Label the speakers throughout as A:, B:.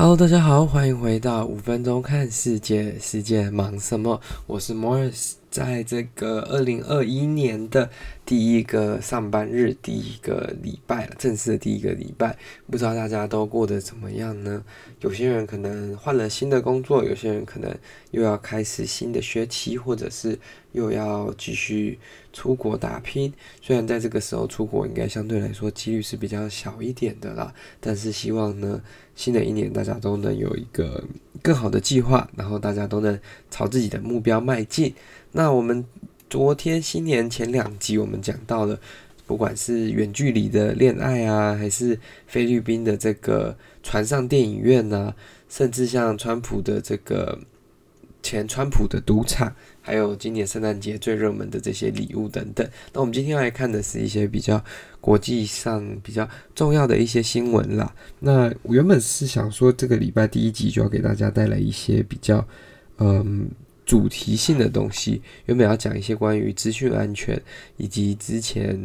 A: Hello，大家好，欢迎回到五分钟看世界，世界忙什么？我是 Morris，在这个二零二一年的第一个上班日，第一个礼拜，正式的第一个礼拜，不知道大家都过得怎么样呢？有些人可能换了新的工作，有些人可能又要开始新的学期，或者是又要继续出国打拼。虽然在这个时候出国应该相对来说几率是比较小一点的啦，但是希望呢，新的一年大家都能有一个更好的计划，然后大家都能朝自己的目标迈进。那我们昨天新年前两集我们讲到了，不管是远距离的恋爱啊，还是菲律宾的这个船上电影院啊，甚至像川普的这个前川普的赌场，还有今年圣诞节最热门的这些礼物等等。那我们今天来看的是一些比较国际上比较重要的一些新闻啦。那我原本是想说，这个礼拜第一集就要给大家带来一些比较嗯主题性的东西，原本要讲一些关于资讯安全以及之前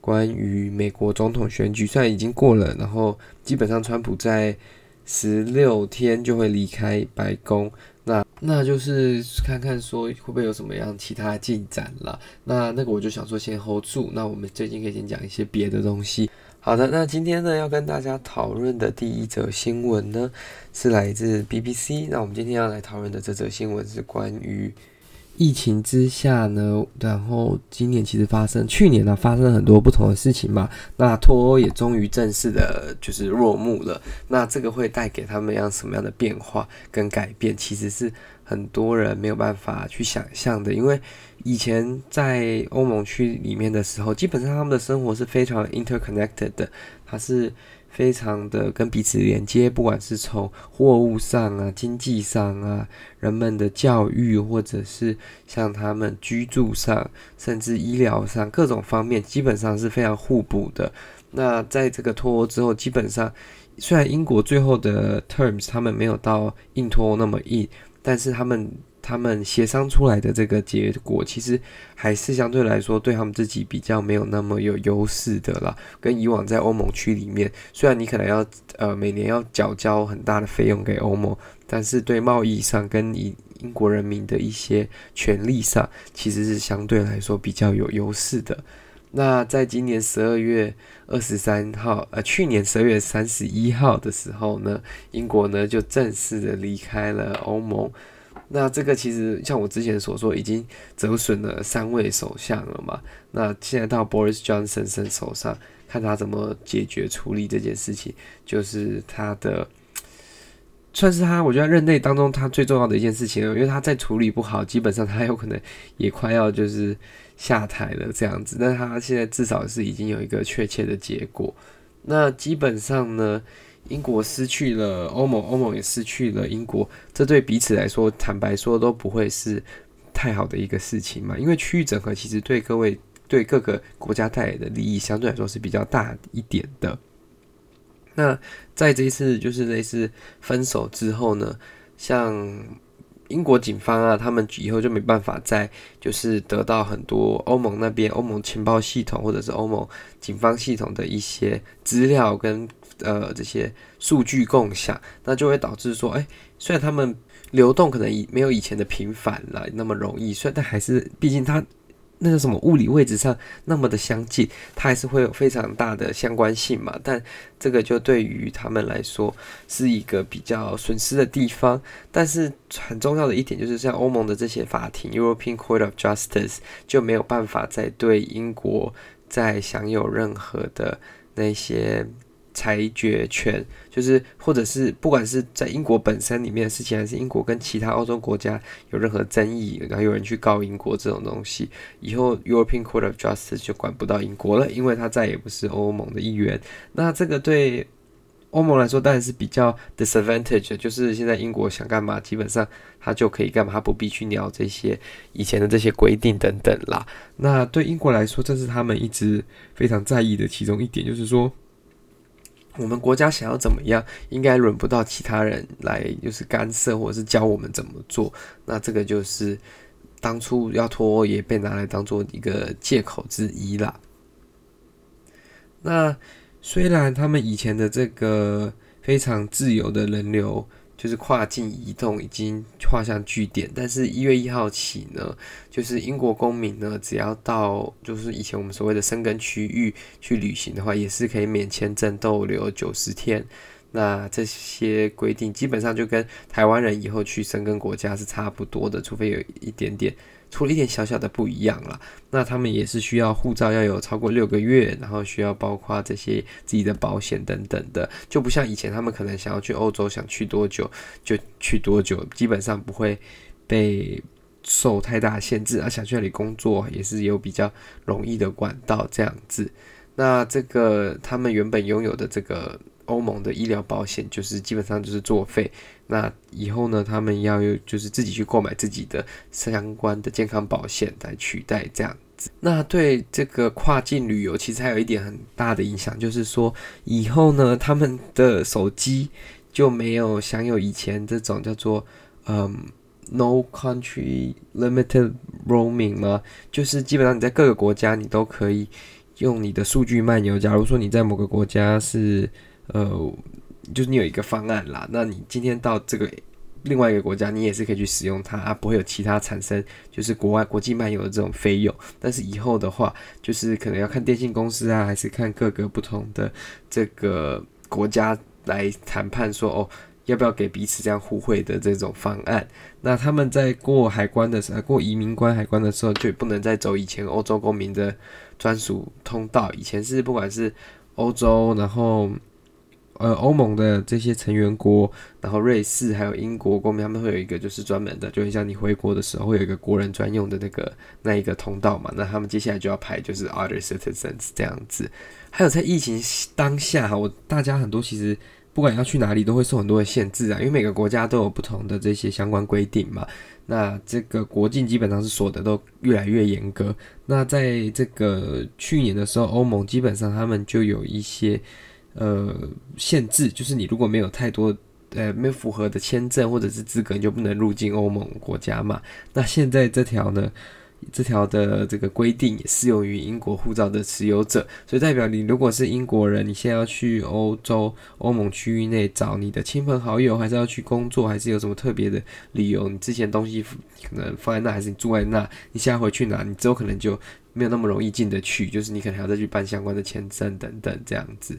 A: 关于美国总统选举，虽然已经过了，然后基本上川普在十六天就会离开白宫。那那就是看看说会不会有什么样其他进展了。那那个我就想说先 hold 住。那我们最近可以先讲一些别的东西。好的，那今天呢要跟大家讨论的第一则新闻呢是来自 BBC。那我们今天要来讨论的这则新闻是关于。疫情之下呢，然后今年其实发生，去年呢发生了很多不同的事情嘛。那脱欧也终于正式的，就是落幕了。那这个会带给他们样什么样的变化跟改变，其实是很多人没有办法去想象的。因为以前在欧盟区里面的时候，基本上他们的生活是非常 interconnected 的，它是。非常的跟彼此连接，不管是从货物上啊、经济上啊、人们的教育，或者是像他们居住上，甚至医疗上各种方面，基本上是非常互补的。那在这个脱欧之后，基本上虽然英国最后的 terms 他们没有到硬脱欧那么硬，但是他们。他们协商出来的这个结果，其实还是相对来说对他们自己比较没有那么有优势的啦。跟以往在欧盟区里面，虽然你可能要呃每年要缴交很大的费用给欧盟，但是对贸易上跟你英国人民的一些权利上，其实是相对来说比较有优势的。那在今年十二月二十三号，呃，去年十二月三十一号的时候呢，英国呢就正式的离开了欧盟。那这个其实像我之前所说，已经折损了三位首相了嘛。那现在到 Boris Johnson 手上，看他怎么解决处理这件事情，就是他的算是他，我觉得任内当中他最重要的一件事情。因为他再处理不好，基本上他有可能也快要就是下台了这样子。但他现在至少是已经有一个确切的结果。那基本上呢，英国失去了欧盟，欧盟也失去了英国，这对彼此来说，坦白说都不会是太好的一个事情嘛。因为区域整合其实对各位、对各个国家带来的利益相对来说是比较大一点的。那在这一次就是类似分手之后呢，像英国警方啊，他们以后就没办法再就是得到很多欧盟那边欧盟情报系统或者是欧盟警方系统的一些资料跟。呃，这些数据共享，那就会导致说，哎，虽然他们流动可能以没有以前的频繁了那么容易，虽然但还是，毕竟它那个什么物理位置上那么的相近，它还是会有非常大的相关性嘛。但这个就对于他们来说是一个比较损失的地方。但是很重要的一点就是，像欧盟的这些法庭 （European Court of Justice） 就没有办法再对英国再享有任何的那些。裁决权就是，或者是不管是在英国本身里面的事情，还是英国跟其他欧洲国家有任何争议，然后有人去告英国这种东西，以后 European Court of Justice 就管不到英国了，因为他再也不是欧盟的一员。那这个对欧盟来说当然是比较 disadvantage，就是现在英国想干嘛，基本上他就可以干嘛，他不必去鸟这些以前的这些规定等等啦。那对英国来说，这是他们一直非常在意的其中一点，就是说。我们国家想要怎么样，应该轮不到其他人来，就是干涉或者是教我们怎么做。那这个就是当初要脱欧也被拿来当做一个借口之一啦。那虽然他们以前的这个非常自由的人流，就是跨境移动已经画上句点。但是，一月一号起呢，就是英国公民呢，只要到就是以前我们所谓的生根区域去旅行的话，也是可以免签证逗留九十天。那这些规定基本上就跟台湾人以后去生根国家是差不多的，除非有一点点。出了一点小小的不一样啦，那他们也是需要护照要有超过六个月，然后需要包括这些自己的保险等等的，就不像以前他们可能想要去欧洲，想去多久就去多久，基本上不会被受太大限制，而想去那里工作也是有比较容易的管道这样子。那这个他们原本拥有的这个。欧盟的医疗保险就是基本上就是作废，那以后呢，他们要有就是自己去购买自己的相关的健康保险来取代这样子。那对这个跨境旅游其实还有一点很大的影响，就是说以后呢，他们的手机就没有享有以前这种叫做嗯 No Country Limited Roaming 吗？就是基本上你在各个国家你都可以用你的数据漫游。假如说你在某个国家是呃，就是你有一个方案啦，那你今天到这个另外一个国家，你也是可以去使用它啊，不会有其他产生就是国外国际漫游的这种费用。但是以后的话，就是可能要看电信公司啊，还是看各个不同的这个国家来谈判说哦，要不要给彼此这样互惠的这种方案。那他们在过海关的时候，过移民关海关的时候，就不能再走以前欧洲公民的专属通道。以前是不管是欧洲，然后呃，欧盟的这些成员国，然后瑞士还有英国公民，他们会有一个就是专门的，就会像你回国的时候会有一个国人专用的那个那一个通道嘛。那他们接下来就要排就是 other citizens 这样子。还有在疫情当下哈，我大家很多其实不管要去哪里都会受很多的限制啊，因为每个国家都有不同的这些相关规定嘛。那这个国境基本上是锁的都越来越严格。那在这个去年的时候，欧盟基本上他们就有一些。呃，限制就是你如果没有太多呃没有符合的签证或者是资格，你就不能入境欧盟国家嘛。那现在这条呢，这条的这个规定也适用于英国护照的持有者，所以代表你如果是英国人，你现在要去欧洲欧盟区域内找你的亲朋好友，还是要去工作，还是有什么特别的理由？你之前东西可能放在那，还是你住在那，你现在回去拿，你之后可能就没有那么容易进得去，就是你可能还要再去办相关的签证等等这样子。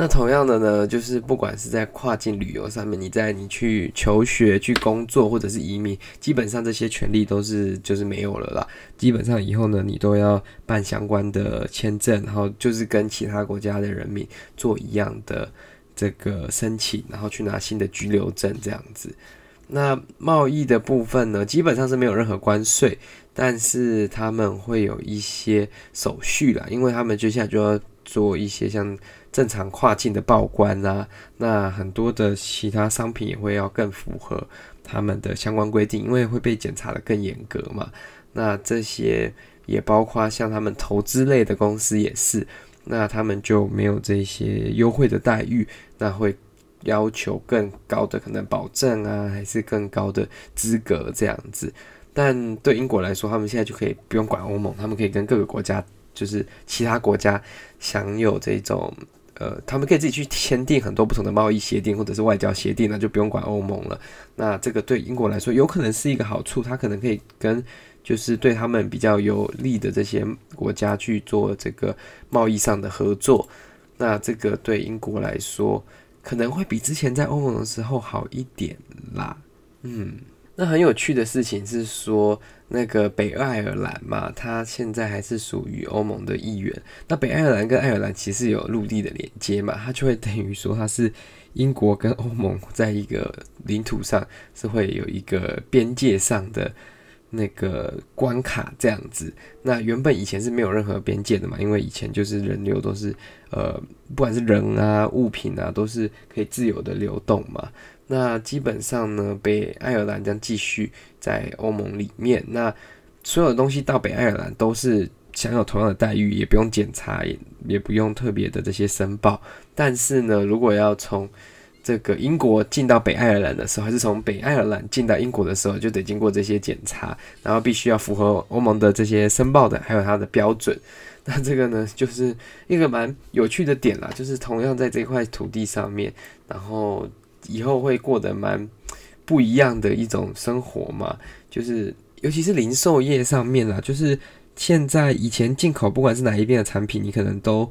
A: 那同样的呢，就是不管是在跨境旅游上面，你在你去求学、去工作或者是移民，基本上这些权利都是就是没有了啦。基本上以后呢，你都要办相关的签证，然后就是跟其他国家的人民做一样的这个申请，然后去拿新的居留证这样子。那贸易的部分呢，基本上是没有任何关税，但是他们会有一些手续啦，因为他们接下来就要做一些像。正常跨境的报关啊，那很多的其他商品也会要更符合他们的相关规定，因为会被检查得更严格嘛。那这些也包括像他们投资类的公司也是，那他们就没有这些优惠的待遇，那会要求更高的可能保证啊，还是更高的资格这样子。但对英国来说，他们现在就可以不用管欧盟，他们可以跟各个国家，就是其他国家享有这种。呃，他们可以自己去签订很多不同的贸易协定或者是外交协定，那就不用管欧盟了。那这个对英国来说有可能是一个好处，他可能可以跟就是对他们比较有利的这些国家去做这个贸易上的合作。那这个对英国来说可能会比之前在欧盟的时候好一点啦。嗯。那很有趣的事情是说，那个北爱尔兰嘛，它现在还是属于欧盟的一员。那北爱尔兰跟爱尔兰其实有陆地的连接嘛，它就会等于说它是英国跟欧盟 在一个领土上是会有一个边界上的那个关卡这样子。那原本以前是没有任何边界的嘛，因为以前就是人流都是呃，不管是人啊、物品啊，都是可以自由的流动嘛。那基本上呢，北爱尔兰将继续在欧盟里面。那所有东西到北爱尔兰都是享有同样的待遇，也不用检查，也也不用特别的这些申报。但是呢，如果要从这个英国进到北爱尔兰的时候，还是从北爱尔兰进到英国的时候，就得经过这些检查，然后必须要符合欧盟的这些申报的，还有它的标准。那这个呢，就是一个蛮有趣的点啦，就是同样在这块土地上面，然后以后会过得蛮不一样的一种生活嘛，就是尤其是零售业上面啦，就是现在以前进口不管是哪一边的产品，你可能都。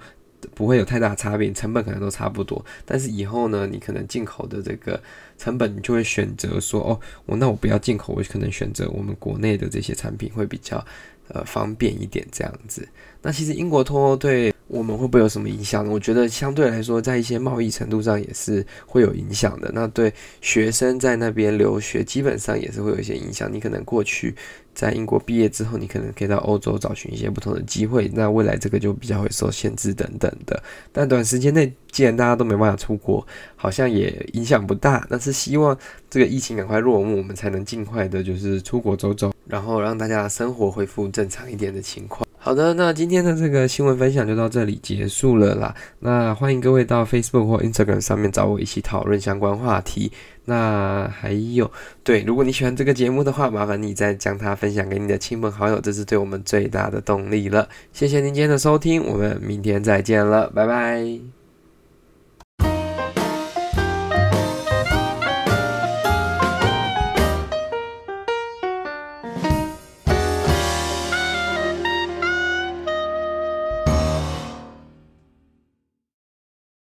A: 不会有太大差别，成本可能都差不多。但是以后呢，你可能进口的这个成本，你就会选择说，哦，我那我不要进口，我可能选择我们国内的这些产品会比较呃方便一点这样子。那其实英国脱欧对我们会不会有什么影响呢？我觉得相对来说，在一些贸易程度上也是会有影响的。那对学生在那边留学，基本上也是会有一些影响。你可能过去在英国毕业之后，你可能可以到欧洲找寻一些不同的机会。那未来这个就比较会受限制等等的。但短时间内，既然大家都没办法出国，好像也影响不大。但是希望这个疫情赶快落幕，我们才能尽快的，就是出国走走，然后让大家的生活恢复正常一点的情况。好的，那今天的这个新闻分享就到这里结束了啦。那欢迎各位到 Facebook 或 Instagram 上面找我一起讨论相关话题。那还有，对，如果你喜欢这个节目的话，麻烦你再将它分享给你的亲朋好友，这是对我们最大的动力了。谢谢您今天的收听，我们明天再见了，拜拜。